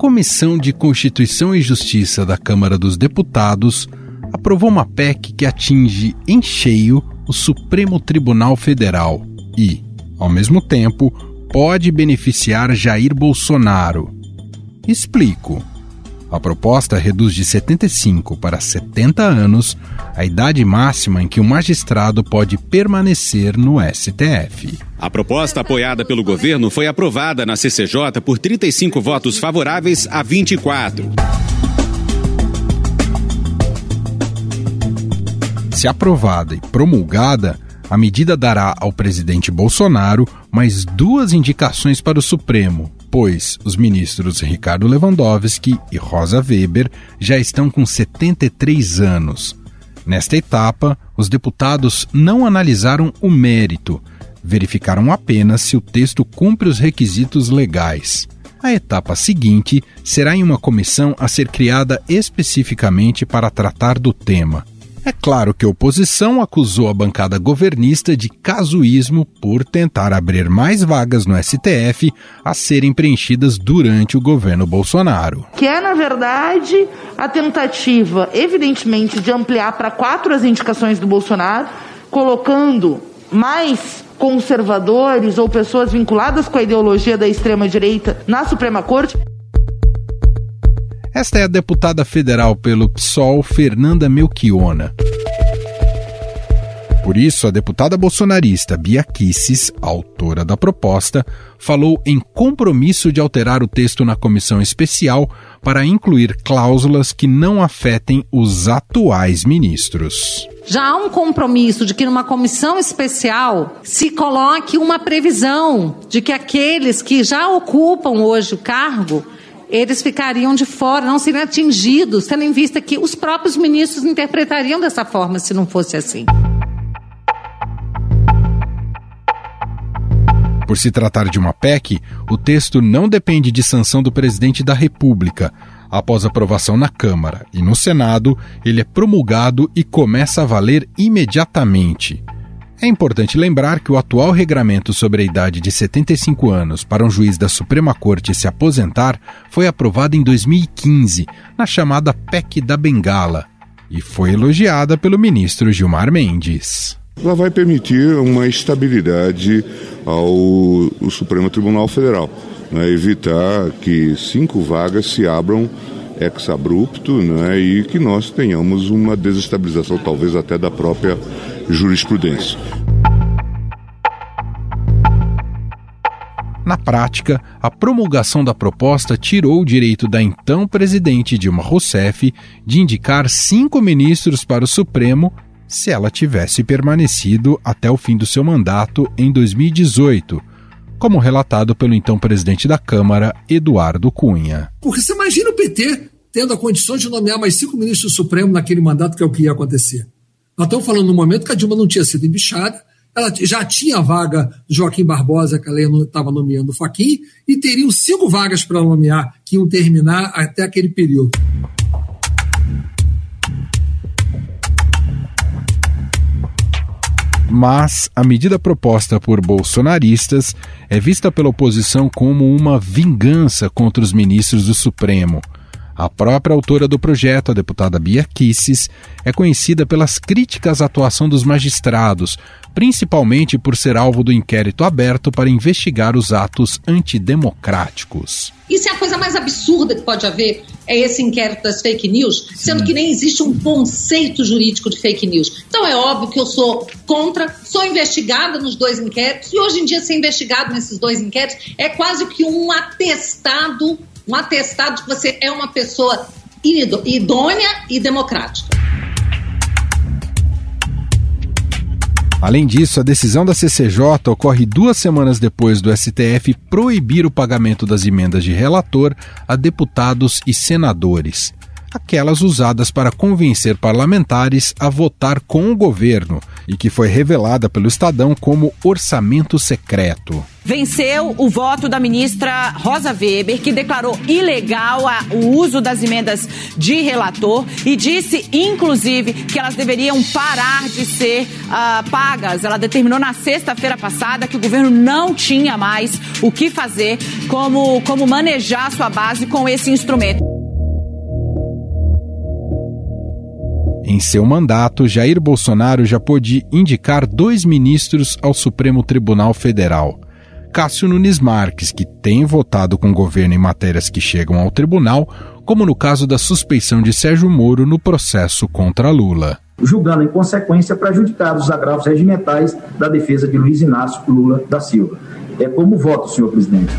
Comissão de Constituição e Justiça da Câmara dos Deputados aprovou uma PEC que atinge em cheio o Supremo Tribunal Federal e, ao mesmo tempo, pode beneficiar Jair Bolsonaro. Explico. A proposta reduz de 75 para 70 anos a idade máxima em que o magistrado pode permanecer no STF. A proposta apoiada pelo governo foi aprovada na CCJ por 35 votos favoráveis a 24. Se aprovada e promulgada, a medida dará ao presidente Bolsonaro mais duas indicações para o Supremo, pois os ministros Ricardo Lewandowski e Rosa Weber já estão com 73 anos. Nesta etapa, os deputados não analisaram o mérito, verificaram apenas se o texto cumpre os requisitos legais. A etapa seguinte será em uma comissão a ser criada especificamente para tratar do tema. É claro que a oposição acusou a bancada governista de casuísmo por tentar abrir mais vagas no STF a serem preenchidas durante o governo Bolsonaro. Que é, na verdade, a tentativa, evidentemente, de ampliar para quatro as indicações do Bolsonaro, colocando mais conservadores ou pessoas vinculadas com a ideologia da extrema-direita na Suprema Corte. Esta é a deputada federal pelo PSOL, Fernanda Melchiona. Por isso, a deputada bolsonarista Bia Kisses, autora da proposta, falou em compromisso de alterar o texto na comissão especial para incluir cláusulas que não afetem os atuais ministros. Já há um compromisso de que numa comissão especial se coloque uma previsão de que aqueles que já ocupam hoje o cargo eles ficariam de fora, não seriam atingidos, tendo em vista que os próprios ministros interpretariam dessa forma se não fosse assim. Por se tratar de uma PEC, o texto não depende de sanção do presidente da República. Após aprovação na Câmara e no Senado, ele é promulgado e começa a valer imediatamente. É importante lembrar que o atual regramento sobre a idade de 75 anos para um juiz da Suprema Corte se aposentar foi aprovado em 2015, na chamada PEC da Bengala, e foi elogiada pelo ministro Gilmar Mendes. Ela vai permitir uma estabilidade ao, ao Supremo Tribunal Federal, né, evitar que cinco vagas se abram ex abrupto né, e que nós tenhamos uma desestabilização, talvez até da própria jurisprudência. Na prática, a promulgação da proposta tirou o direito da então presidente Dilma Rousseff de indicar cinco ministros para o Supremo se ela tivesse permanecido até o fim do seu mandato em 2018, como relatado pelo então presidente da Câmara, Eduardo Cunha. Porque você imagina o PT tendo a condição de nomear mais cinco ministros do Supremo naquele mandato, que é o que ia acontecer. Nós estamos falando no momento que a Dilma não tinha sido embichada, ela já tinha a vaga Joaquim Barbosa, que ela estava nomeando o Faquim, e teriam cinco vagas para nomear, que iam terminar até aquele período. Mas a medida proposta por bolsonaristas é vista pela oposição como uma vingança contra os ministros do Supremo a própria autora do projeto, a deputada Bia Kisses, é conhecida pelas críticas à atuação dos magistrados, principalmente por ser alvo do inquérito aberto para investigar os atos antidemocráticos. Isso é a coisa mais absurda que pode haver, é esse inquérito das fake news, sendo que nem existe um conceito jurídico de fake news. Então é óbvio que eu sou contra, sou investigada nos dois inquéritos, e hoje em dia ser investigado nesses dois inquéritos é quase que um atestado um atestado de que você é uma pessoa idônea e democrática. Além disso, a decisão da CCJ ocorre duas semanas depois do STF proibir o pagamento das emendas de relator a deputados e senadores. Aquelas usadas para convencer parlamentares a votar com o governo e que foi revelada pelo Estadão como orçamento secreto. Venceu o voto da ministra Rosa Weber, que declarou ilegal o uso das emendas de relator e disse, inclusive, que elas deveriam parar de ser uh, pagas. Ela determinou na sexta-feira passada que o governo não tinha mais o que fazer, como, como manejar sua base com esse instrumento. Em seu mandato, Jair Bolsonaro já pôde indicar dois ministros ao Supremo Tribunal Federal. Cássio Nunes Marques, que tem votado com o governo em matérias que chegam ao tribunal, como no caso da suspeição de Sérgio Moro no processo contra Lula. Julgando em consequência prejudicados os agravos regimentais da defesa de Luiz Inácio Lula da Silva. É como voto, senhor presidente.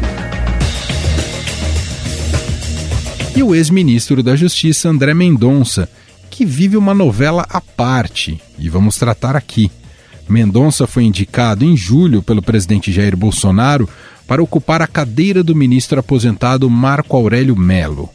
E o ex-ministro da Justiça, André Mendonça, que vive uma novela à parte e vamos tratar aqui. Mendonça foi indicado em julho pelo presidente Jair Bolsonaro para ocupar a cadeira do ministro aposentado Marco Aurélio Melo.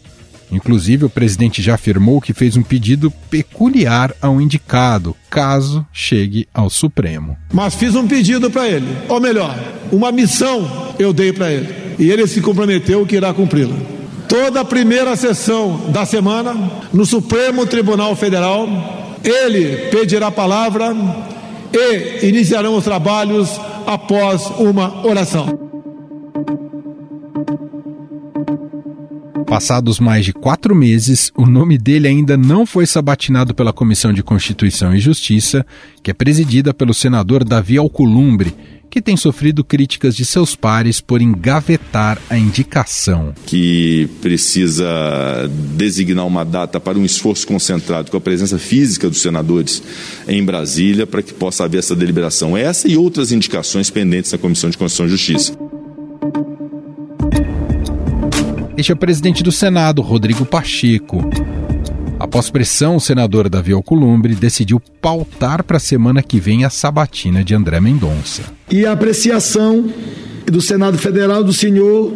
Inclusive, o presidente já afirmou que fez um pedido peculiar ao indicado, caso chegue ao Supremo. Mas fiz um pedido para ele, ou melhor, uma missão eu dei para ele. E ele se comprometeu que irá cumpri-la toda a primeira sessão da semana no Supremo Tribunal Federal. Ele pedirá palavra e iniciarão os trabalhos após uma oração. Passados mais de quatro meses, o nome dele ainda não foi sabatinado pela Comissão de Constituição e Justiça, que é presidida pelo senador Davi Alcolumbre, que tem sofrido críticas de seus pares por engavetar a indicação. Que precisa designar uma data para um esforço concentrado com a presença física dos senadores em Brasília para que possa haver essa deliberação. Essa e outras indicações pendentes na Comissão de Constituição e Justiça. Este é o presidente do Senado, Rodrigo Pacheco. Após pressão, o senador Davi Alcolumbre decidiu pautar para a semana que vem a sabatina de André Mendonça. E a apreciação do Senado Federal do senhor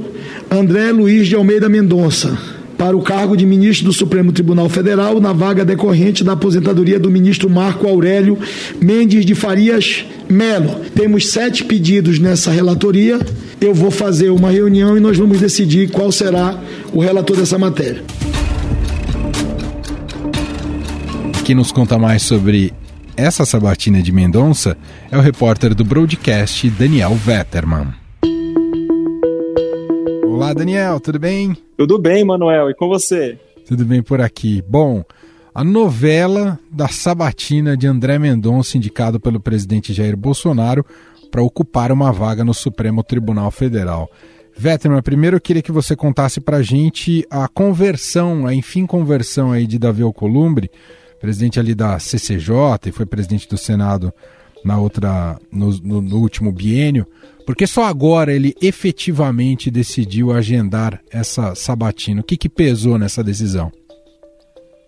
André Luiz de Almeida Mendonça para o cargo de ministro do Supremo Tribunal Federal na vaga decorrente da aposentadoria do ministro Marco Aurélio Mendes de Farias Melo. Temos sete pedidos nessa relatoria. Eu vou fazer uma reunião e nós vamos decidir qual será o relator dessa matéria. Quem nos conta mais sobre essa sabatina de Mendonça é o repórter do broadcast Daniel Vetterman. Olá, Daniel, tudo bem? Tudo bem, Manuel, e com você? Tudo bem por aqui. Bom, a novela da sabatina de André Mendonça, indicado pelo presidente Jair Bolsonaro para ocupar uma vaga no Supremo Tribunal Federal. Vetterman, primeiro eu queria que você contasse para a gente a conversão, a enfim conversão aí de Davi Alcolumbre presidente ali da CCJ e foi presidente do Senado na outra no, no, no, último biênio, porque só agora ele efetivamente decidiu agendar essa sabatina. O que, que pesou nessa decisão?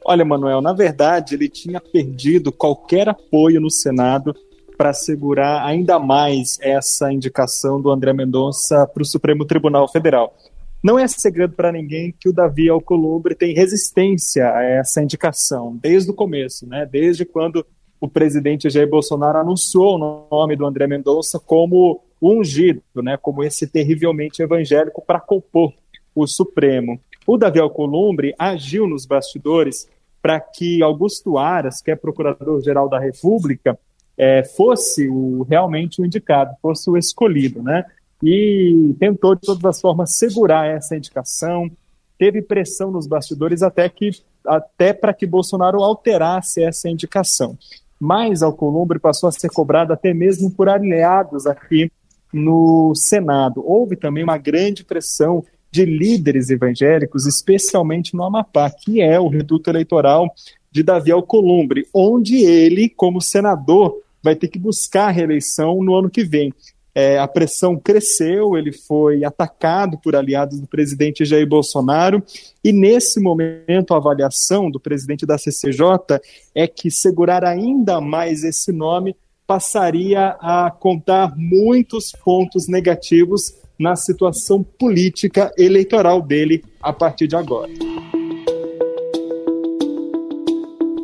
Olha, Manuel, na verdade ele tinha perdido qualquer apoio no Senado para segurar ainda mais essa indicação do André Mendonça para o Supremo Tribunal Federal. Não é segredo para ninguém que o Davi Alcolumbre tem resistência a essa indicação, desde o começo, né? desde quando o presidente Jair Bolsonaro anunciou o nome do André Mendonça como ungido, né? como esse terrivelmente evangélico para compor o Supremo. O Davi Alcolumbre agiu nos bastidores para que Augusto Aras, que é procurador-geral da República, é, fosse o, realmente o indicado, fosse o escolhido, né? e tentou de todas as formas segurar essa indicação. Teve pressão nos bastidores até que até para que Bolsonaro alterasse essa indicação. Mas Alcolumbre passou a ser cobrado até mesmo por aliados aqui no Senado. Houve também uma grande pressão de líderes evangélicos, especialmente no Amapá, que é o reduto eleitoral de Davi Alcolumbre, onde ele, como senador, vai ter que buscar a reeleição no ano que vem é, a pressão cresceu, ele foi atacado por aliados do presidente Jair Bolsonaro, e nesse momento a avaliação do presidente da CCJ é que segurar ainda mais esse nome passaria a contar muitos pontos negativos na situação política eleitoral dele a partir de agora.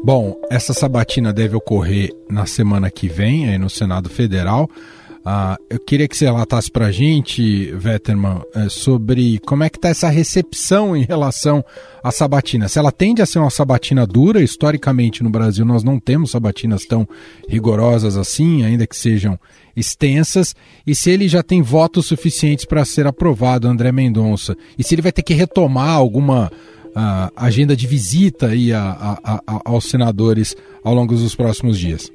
Bom, essa sabatina deve ocorrer na semana que vem, aí no Senado Federal. Uh, eu queria que você relatasse para a gente, Vetterman, uh, sobre como é que está essa recepção em relação à sabatina. Se ela tende a ser uma sabatina dura, historicamente no Brasil nós não temos sabatinas tão rigorosas assim, ainda que sejam extensas, e se ele já tem votos suficientes para ser aprovado, André Mendonça, e se ele vai ter que retomar alguma uh, agenda de visita aí a, a, a, aos senadores ao longo dos próximos dias.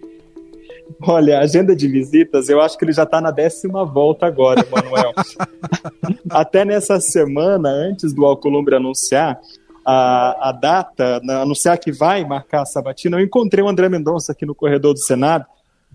Olha, agenda de visitas, eu acho que ele já está na décima volta agora, Manuel. Até nessa semana, antes do Alcolumbre anunciar a, a data, anunciar que vai marcar a sabatina, eu encontrei o André Mendonça aqui no corredor do Senado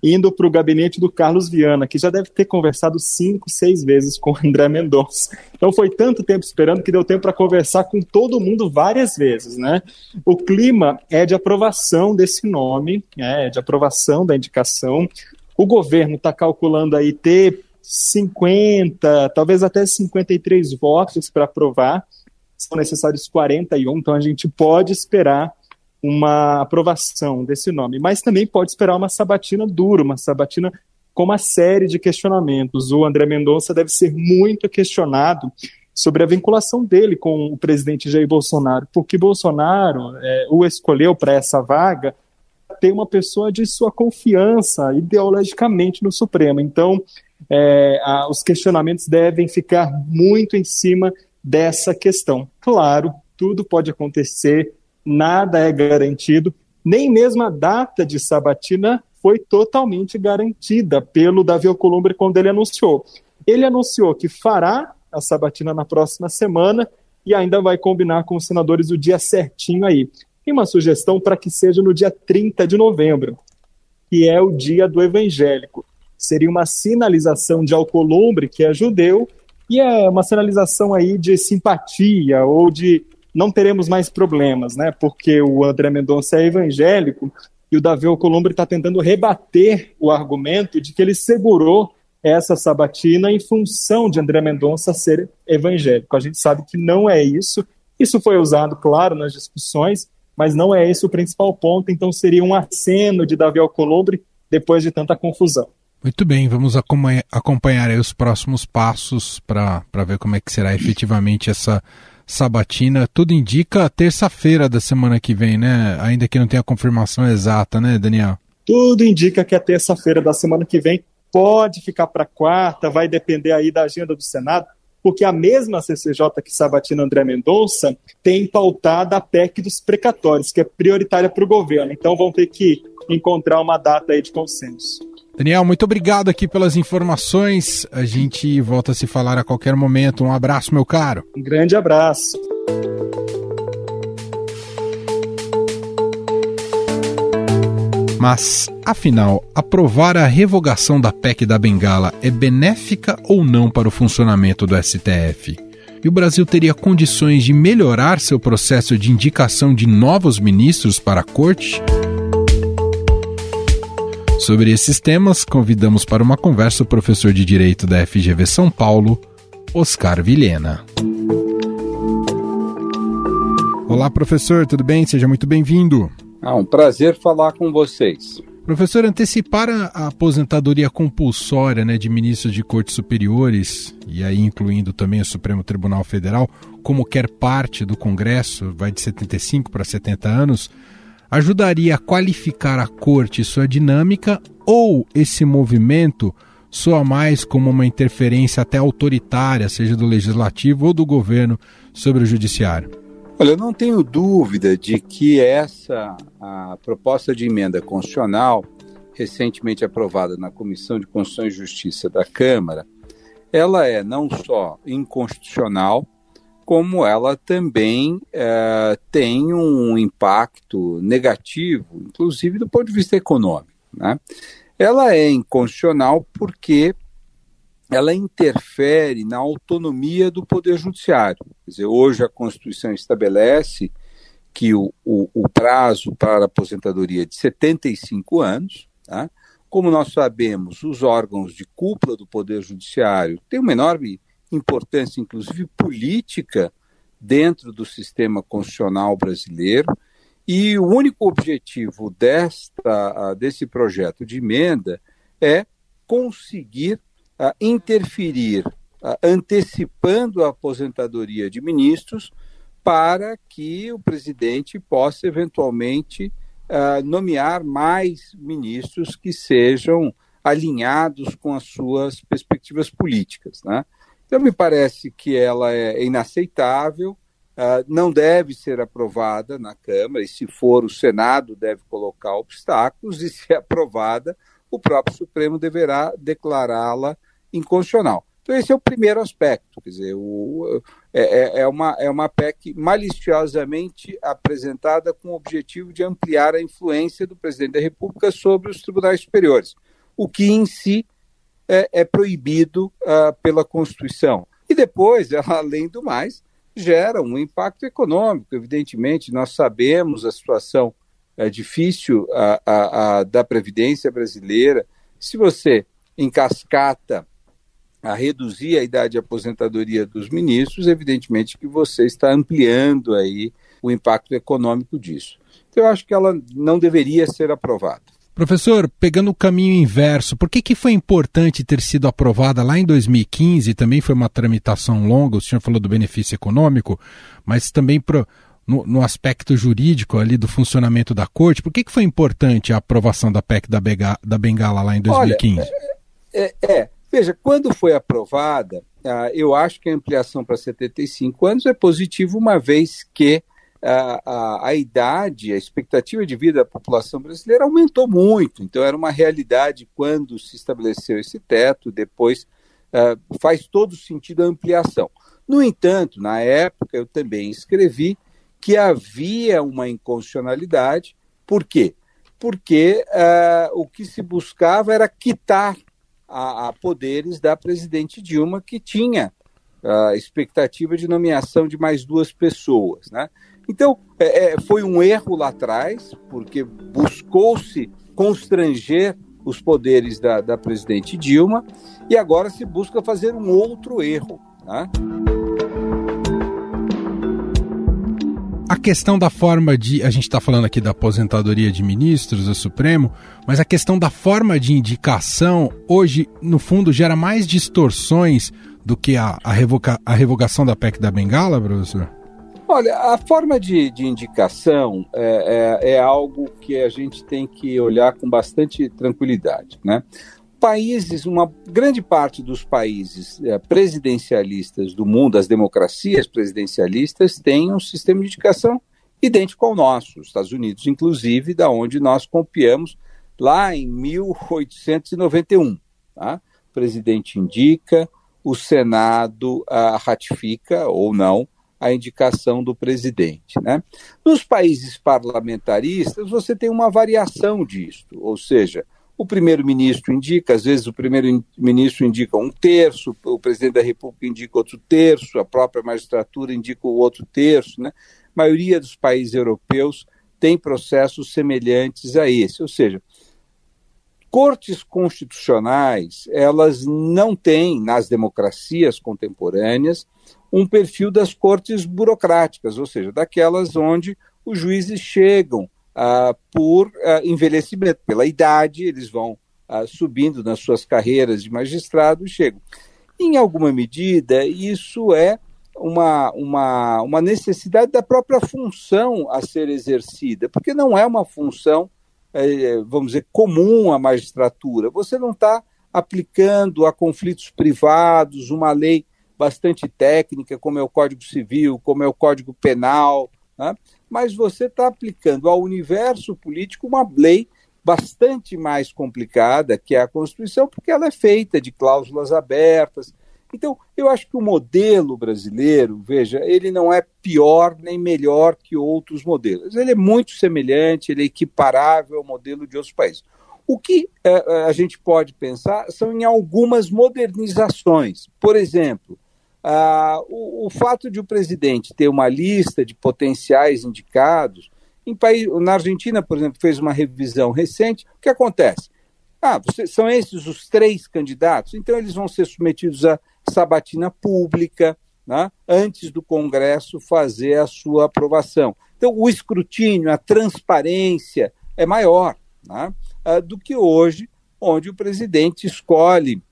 indo para o gabinete do Carlos Viana, que já deve ter conversado cinco, seis vezes com o André Mendonça. Então foi tanto tempo esperando que deu tempo para conversar com todo mundo várias vezes, né? O clima é de aprovação desse nome, é de aprovação da indicação. O governo está calculando aí ter 50, talvez até 53 votos para aprovar. São necessários 41, então a gente pode esperar uma aprovação desse nome, mas também pode esperar uma sabatina dura, uma sabatina com uma série de questionamentos. O André Mendonça deve ser muito questionado sobre a vinculação dele com o presidente Jair Bolsonaro, porque Bolsonaro é, o escolheu para essa vaga ter uma pessoa de sua confiança ideologicamente no Supremo. Então, é, a, os questionamentos devem ficar muito em cima dessa questão. Claro, tudo pode acontecer nada é garantido, nem mesmo a data de sabatina foi totalmente garantida pelo Davi Alcolumbre quando ele anunciou. Ele anunciou que fará a sabatina na próxima semana e ainda vai combinar com os senadores o dia certinho aí. Tem uma sugestão para que seja no dia 30 de novembro, que é o dia do evangélico. Seria uma sinalização de Alcolumbre, que é judeu, e é uma sinalização aí de simpatia ou de não teremos mais problemas, né? Porque o André Mendonça é evangélico e o Davi Alcolumbre está tentando rebater o argumento de que ele segurou essa sabatina em função de André Mendonça ser evangélico. A gente sabe que não é isso. Isso foi usado, claro, nas discussões, mas não é esse o principal ponto. Então seria um aceno de Davi Alcolumbre depois de tanta confusão. Muito bem, vamos acompanhar, acompanhar os próximos passos para ver como é que será efetivamente essa sabatina. Tudo indica terça-feira da semana que vem, né? Ainda que não tenha confirmação exata, né, Daniel? Tudo indica que é terça-feira da semana que vem. Pode ficar para quarta, vai depender aí da agenda do Senado, porque a mesma CCJ que sabatina André Mendonça tem pautada a PEC dos precatórios, que é prioritária para o governo. Então vão ter que encontrar uma data aí de consenso. Daniel, muito obrigado aqui pelas informações. A gente volta a se falar a qualquer momento. Um abraço, meu caro. Um grande abraço. Mas, afinal, aprovar a revogação da PEC da Bengala é benéfica ou não para o funcionamento do STF? E o Brasil teria condições de melhorar seu processo de indicação de novos ministros para a corte? Sobre esses temas, convidamos para uma conversa o professor de Direito da FGV São Paulo, Oscar Vilhena. Olá, professor, tudo bem? Seja muito bem-vindo. Ah, um prazer falar com vocês. Professor, antecipar a aposentadoria compulsória né, de ministros de cortes superiores, e aí incluindo também o Supremo Tribunal Federal, como quer parte do Congresso, vai de 75 para 70 anos, ajudaria a qualificar a corte e sua dinâmica ou esse movimento soa mais como uma interferência até autoritária, seja do legislativo ou do governo, sobre o judiciário? Olha, eu não tenho dúvida de que essa proposta de emenda constitucional, recentemente aprovada na Comissão de Constituição e Justiça da Câmara, ela é não só inconstitucional, como ela também é, tem um impacto negativo, inclusive do ponto de vista econômico. Né? Ela é inconstitucional porque ela interfere na autonomia do Poder Judiciário. Quer dizer, hoje a Constituição estabelece que o, o, o prazo para aposentadoria é de 75 anos. Tá? Como nós sabemos, os órgãos de cúpula do Poder Judiciário têm uma enorme importância, inclusive política, dentro do sistema constitucional brasileiro. E o único objetivo desta, desse projeto de emenda é conseguir interferir, antecipando a aposentadoria de ministros, para que o presidente possa eventualmente nomear mais ministros que sejam alinhados com as suas perspectivas políticas. Né? Então, me parece que ela é inaceitável, uh, não deve ser aprovada na Câmara, e se for, o Senado deve colocar obstáculos, e se é aprovada, o próprio Supremo deverá declará-la inconstitucional. Então, esse é o primeiro aspecto, quer dizer, o, é, é, é uma, é uma PEC maliciosamente apresentada com o objetivo de ampliar a influência do presidente da República sobre os tribunais superiores o que em si é, é proibido uh, pela Constituição. E depois, além do mais, gera um impacto econômico, evidentemente. Nós sabemos a situação é, difícil a, a, a, da Previdência brasileira. Se você encascata a reduzir a idade de aposentadoria dos ministros, evidentemente que você está ampliando aí o impacto econômico disso. Então, eu acho que ela não deveria ser aprovada. Professor, pegando o caminho inverso, por que, que foi importante ter sido aprovada lá em 2015? Também foi uma tramitação longa, o senhor falou do benefício econômico, mas também pro, no, no, aspecto jurídico ali do funcionamento da corte, por que, que foi importante a aprovação da PEC da, Bega, da Bengala lá em 2015? Olha, é, é, é, veja, quando foi aprovada, ah, eu acho que a ampliação para 75 anos é positivo, uma vez que a, a, a, idade, a expectativa de vida da população brasileira aumentou muito. Então, era uma realidade quando se estabeleceu esse teto, depois uh, faz todo sentido a ampliação. No entanto, na época, eu também escrevi que havia uma inconstitucionalidade. Por quê? Porque uh, o que se buscava era quitar a, a poderes da presidente Dilma, que tinha a expectativa de nomeação de mais duas pessoas. Né? Então, é, é, foi um erro lá atrás, porque buscou-se constranger os poderes da, da, presidente Dilma e agora se busca fazer um outro erro. Né? A questão da forma de. A gente está falando aqui da aposentadoria de ministros do Supremo, mas a questão da forma de indicação hoje, no fundo, gera mais distorções do que a, a, revoca, a revogação da PEC da Bengala, professor? Olha, a forma de, de indicação é, é, é, algo que a gente tem que olhar com bastante tranquilidade, né? Países, uma grande parte dos países é, presidencialistas do mundo, as democracias presidencialistas, têm um sistema de indicação idêntico ao nosso, os Estados Unidos, inclusive, da onde nós copiamos lá em 1891. Tá? O presidente indica, o Senado ah, ratifica ou não a indicação do presidente. Né? Nos países parlamentaristas, você tem uma variação disso, ou seja, o primeiro-ministro indica, às vezes o primeiro-ministro indica um terço, o presidente da República indica outro terço, a própria magistratura indica o outro terço. Né? A maioria dos países europeus tem processos semelhantes a esse, ou seja, cortes constitucionais, elas não têm, nas democracias contemporâneas, um perfil das cortes burocráticas, ou seja, daquelas onde os juízes chegam ah, por ah, envelhecimento, pela idade, eles vão ah, subindo nas suas carreiras de magistrado e chegam. Em alguma medida, isso é uma, uma, uma necessidade da própria função a ser exercida, porque não é uma função, eh, vamos dizer, comum à magistratura. Você não está aplicando a conflitos privados uma lei bastante técnica, como é o Código Civil, como é o Código Penal, né? mas você está aplicando ao universo político uma lei bastante mais complicada, que é a Constituição, porque ela é feita de cláusulas abertas. Então, eu acho que o modelo brasileiro, veja, ele não é pior nem melhor que outros modelos. Ele é muito semelhante, ele é equiparável ao modelo de outros países. O que uh, a gente pode pensar são em algumas modernizações. Por exemplo, ah, o, o, fato de o presidente ter uma lista de potenciais indicados, em país, na Argentina, por exemplo, fez uma revisão recente, o que acontece? Ah, você, são esses os três candidatos, então eles vão ser submetidos a sabatina pública, né, antes do Congresso fazer a sua aprovação. Então, o escrutínio, a transparência é maior né, do que hoje, onde o presidente escolhe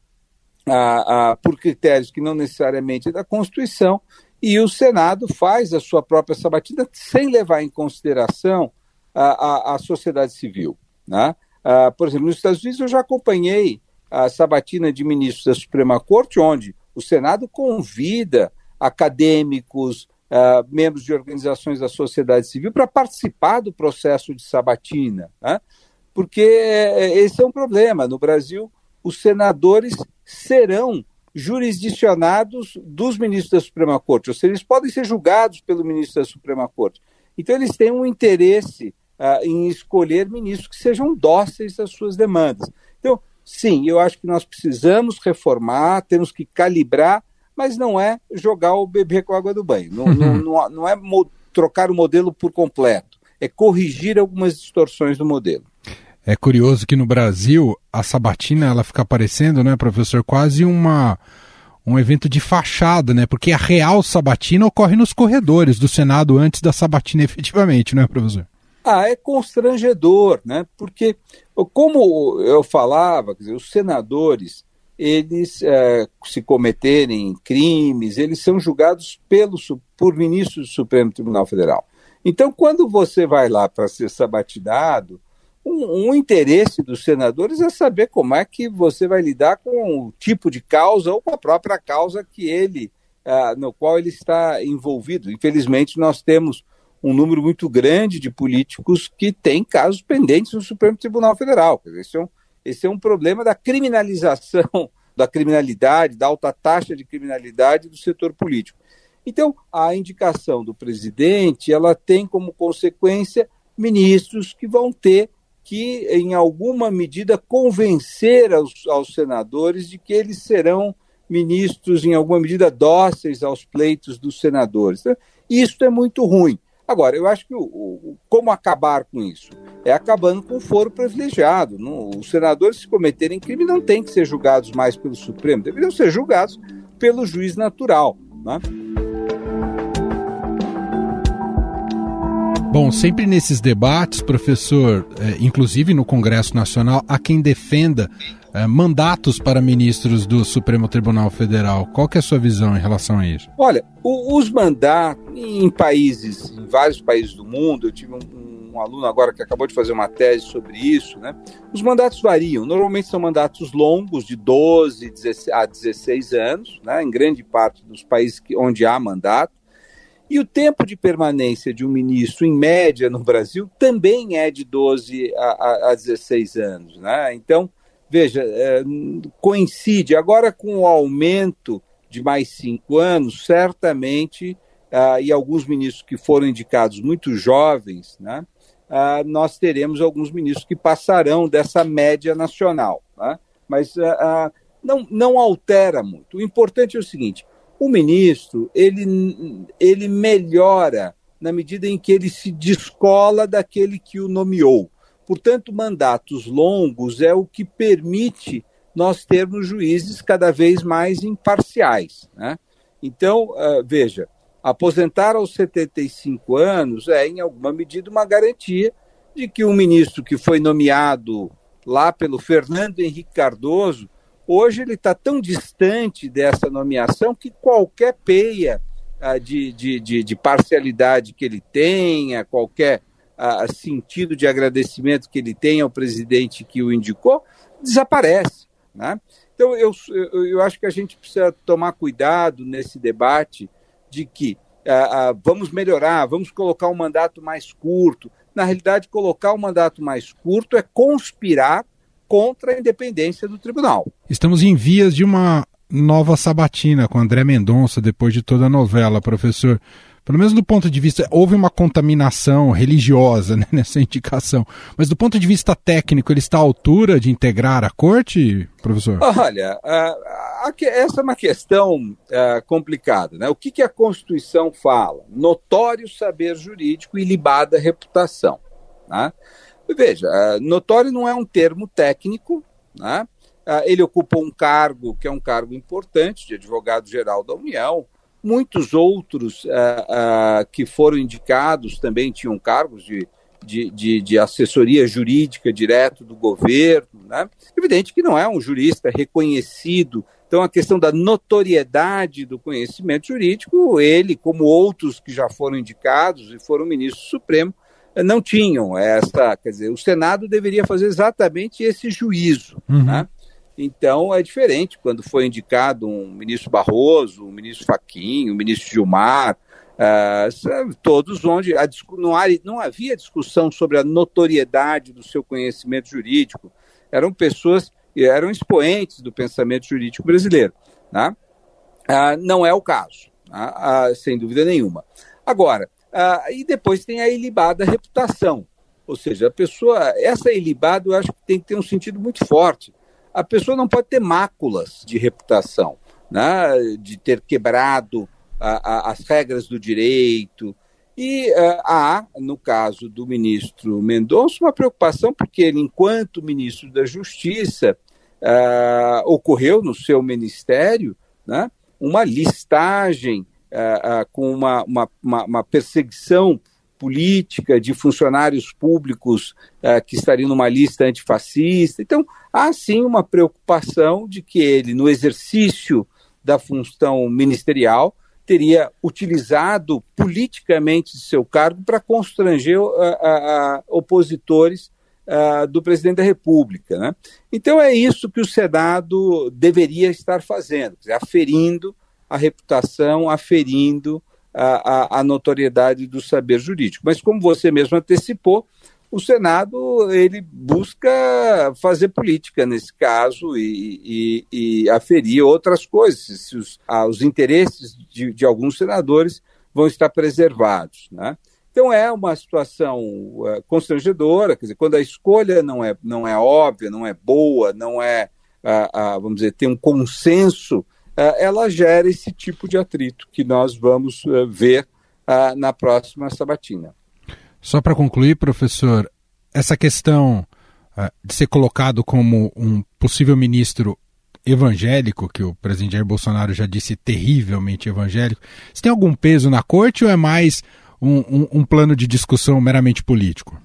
por critérios que não necessariamente é da Constituição e o Senado faz a sua própria sabatina sem levar em consideração a, a, a sociedade civil. Né? Uh, por exemplo, nos Estados Unidos eu já acompanhei a sabatina de ministros da Suprema Corte, onde o Senado convida acadêmicos, uh, membros de organizações da sociedade civil para participar do processo de sabatina, né? porque eh, esse é um problema. No Brasil, os senadores serão jurisdicionados dos ministros da Suprema Corte, ou seja, eles podem ser julgados pelo ministro da Suprema Corte. Então, eles têm um interesse uh, em escolher ministros que sejam dóceis às suas demandas. Então, sim, eu acho que nós precisamos reformar, temos que calibrar, mas não é jogar o bebê com a água do banho. Não, não, não, não é trocar o modelo por completo, é corrigir algumas distorções do modelo. É curioso que no Brasil a sabatina ela fica aparecendo, né, professor, quase uma um evento de fachada, né? Porque a real sabatina ocorre nos corredores do Senado antes da sabatina efetivamente, não é, professor? Ah, é constrangedor, né? Porque, como eu falava, dizer, os senadores, eles, é, se cometerem crimes, eles são julgados pelo, por ministros do Supremo Tribunal Federal. Então, quando você vai lá para ser sabatinado, um, um, interesse dos senadores é saber como é que você vai lidar com o tipo de causa ou com a própria causa que ele, uh, no qual ele está envolvido. Infelizmente, nós temos um número muito grande de políticos que têm casos pendentes no Supremo Tribunal Federal. Esse é um, esse é um problema da criminalização da criminalidade, da alta taxa de criminalidade do setor político. Então, a indicação do presidente, ela tem como consequência ministros que vão ter que, em alguma medida, convencer aos, aos senadores de que eles serão ministros, em alguma medida, dóceis aos pleitos dos senadores. Isso é muito ruim. Agora, eu acho que o, o, como acabar com isso? É acabando com o foro privilegiado. Não, os senadores, se cometerem crime, não têm que ser julgados mais pelo Supremo, deveriam ser julgados pelo juiz natural. Né? Bom, sempre nesses debates, professor, é, inclusive no Congresso Nacional, há quem defenda é, mandatos para ministros do Supremo Tribunal Federal. Qual que é a sua visão em relação a isso? Olha, os mandatos em países, em vários países do mundo, eu tive um, um, aluno agora que acabou de fazer uma tese sobre isso, né? Os mandatos variam. Normalmente são mandatos longos, de 12 a 16 anos, né? em grande parte dos países que, onde há mandato. E o tempo de permanência de um ministro, em média, no Brasil, também é de 12 a, a 16 anos. Né? Então, veja, é, coincide agora com o aumento de mais cinco anos, certamente, ah, e alguns ministros que foram indicados muito jovens, né, ah, nós teremos alguns ministros que passarão dessa média nacional. Né? Mas ah, não, não altera muito. O importante é o seguinte: o ministro, ele, ele melhora na medida em que ele se descola daquele que o nomeou. Portanto, mandatos longos é o que permite nós termos juízes cada vez mais imparciais. Né? Então, uh, veja, aposentar aos 75 anos é, em alguma medida, uma garantia de que um ministro que foi nomeado lá pelo Fernando Henrique Cardoso Hoje ele está tão distante dessa nomeação que qualquer peia ah, de, de, de, de, parcialidade que ele tenha, qualquer ah, sentido de agradecimento que ele tenha ao presidente que o indicou, desaparece. Né? Então, eu, eu, eu acho que a gente precisa tomar cuidado nesse debate de que ah, ah vamos melhorar, vamos colocar um mandato mais curto. Na realidade, colocar um mandato mais curto é conspirar contra a independência do tribunal. Estamos em vias de uma nova sabatina com André Mendonça, depois de toda a novela, professor. Pelo menos do ponto de vista, houve uma contaminação religiosa né, nessa indicação. Mas do ponto de vista técnico, ele está à altura de integrar a corte, professor? Olha, uh, essa é uma questão uh, complicada. Né? O que, que a Constituição fala? Notório saber jurídico e libada reputação. Né? Veja, uh, notório não é um termo técnico, né? Uh, ele ocupa um cargo que é um cargo importante de advogado-geral da União, Muitos outros uh, uh, que foram indicados também tinham cargos de, de, de, de, assessoria jurídica direto do governo. Né? Evidente que não é um jurista reconhecido. Então, a questão da notoriedade do conhecimento jurídico, ele, como outros que já foram indicados e foram ministro supremo, não tinham essa. Quer dizer, o Senado deveria fazer exatamente esse juízo. Uhum. Né? Então é diferente quando foi indicado um ministro Barroso, um ministro Faquinho, um ministro Gilmar, uh, todos onde não, há, não havia discussão sobre a notoriedade do seu conhecimento jurídico. Eram pessoas, eram expoentes do pensamento jurídico brasileiro. Né? Uh, não é o caso, uh, sem dúvida nenhuma. Agora, e depois tem a ilibada reputação. Ou seja, a pessoa, essa ilibada eu acho que tem que ter um sentido muito forte a pessoa não pode ter máculas de reputação, né? de ter quebrado a, a, as regras do direito. E uh, há, no caso do ministro Mendonça, uma preocupação, porque ele, enquanto ministro da Justiça, uh, ocorreu no seu ministério né, uma listagem com uma, uma, uma perseguição política de funcionários públicos uh, que estariam numa lista antifascista. Então, há sim uma preocupação de que ele, no exercício da função ministerial, teria utilizado politicamente seu cargo para constranger uh, opositores do presidente da República. Né? Então, é isso que o Senado deveria estar fazendo, dizer, aferindo a reputação, aferindo a, a, notoriedade do saber jurídico. Mas como você mesmo antecipou, o Senado ele busca fazer política nesse caso e, e, e aferir outras coisas, se os, ah, os interesses de, de, alguns senadores vão estar preservados. Né? Então é uma situação uh, constrangedora, quer dizer, quando a escolha não é, não é óbvia, não é boa, não é, uh, vamos dizer, tem um consenso ela gera esse tipo de atrito que nós vamos é, ver é, na próxima sabatina. Só para concluir, professor, essa questão de ser colocado como um possível ministro evangélico, que o presidente Jair Bolsonaro já disse terrivelmente evangélico, isso tem algum peso na corte ou é mais um, um, um plano de discussão meramente político?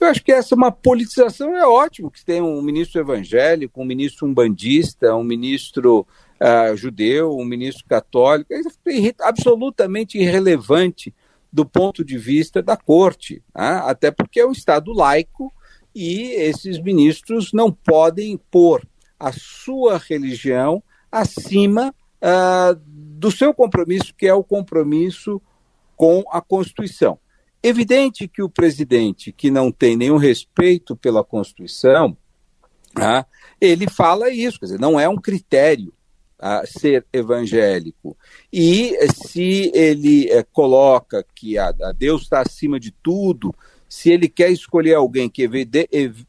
Eu acho que essa é uma politização é ótimo que tem um ministro evangélico, um ministro umbandista, um ministro uh, judeu, um ministro católico, é absolutamente irrelevante do ponto de vista da corte, né? até porque é um Estado laico e esses ministros não podem pôr a sua religião acima uh, do seu compromisso, que é o compromisso com a Constituição. Evidente que o presidente, que não tem nenhum respeito pela Constituição, uh, ele fala isso, quer dizer, não é um critério a ser evangélico. E se ele é, coloca que a, a Deus está acima de tudo, se ele quer escolher alguém que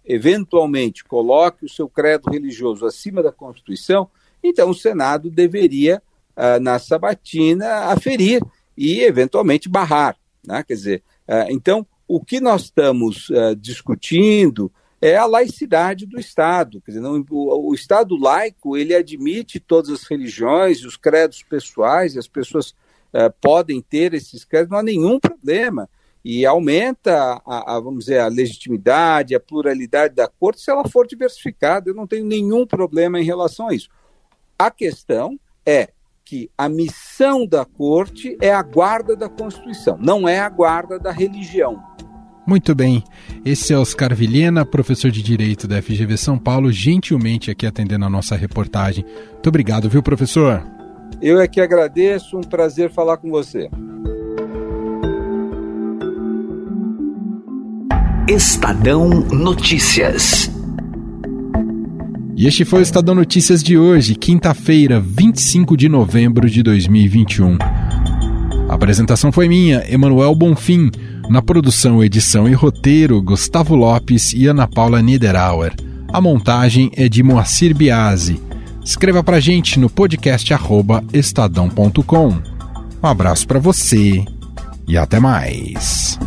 eventualmente coloque o seu credo religioso acima da Constituição, então o Senado deveria, uh, na sabatina, aferir e eventualmente barrar. Né? Quer dizer, uh, então o que nós estamos uh, discutindo é a laicidade do Estado. Quer dizer, não, o, o, Estado laico ele admite todas as religiões, os credos pessoais, e as pessoas uh, podem ter esses credos, não há nenhum problema. E aumenta, a, a, vamos dizer, a legitimidade, a pluralidade da corte se ela for diversificada. Eu não tenho nenhum problema em relação a isso. A questão é que a missão da corte é a guarda da Constituição, não é a guarda da religião. Muito bem, esse é Oscar Vilhena, professor de Direito da FGV São Paulo, gentilmente aqui atendendo a nossa reportagem. Muito obrigado, viu, professor? Eu é que agradeço, um prazer falar com você. Estadão Notícias. E este foi o Estadão Notícias de hoje, quinta-feira, 25 de novembro de 2021. A apresentação foi minha, Emanuel Bonfim. Na produção, edição e roteiro, Gustavo Lopes e Ana Paula Niederauer. A montagem é de Moacir Biasi. Escreva pra gente no podcast estadão.com. Um abraço para você e até mais.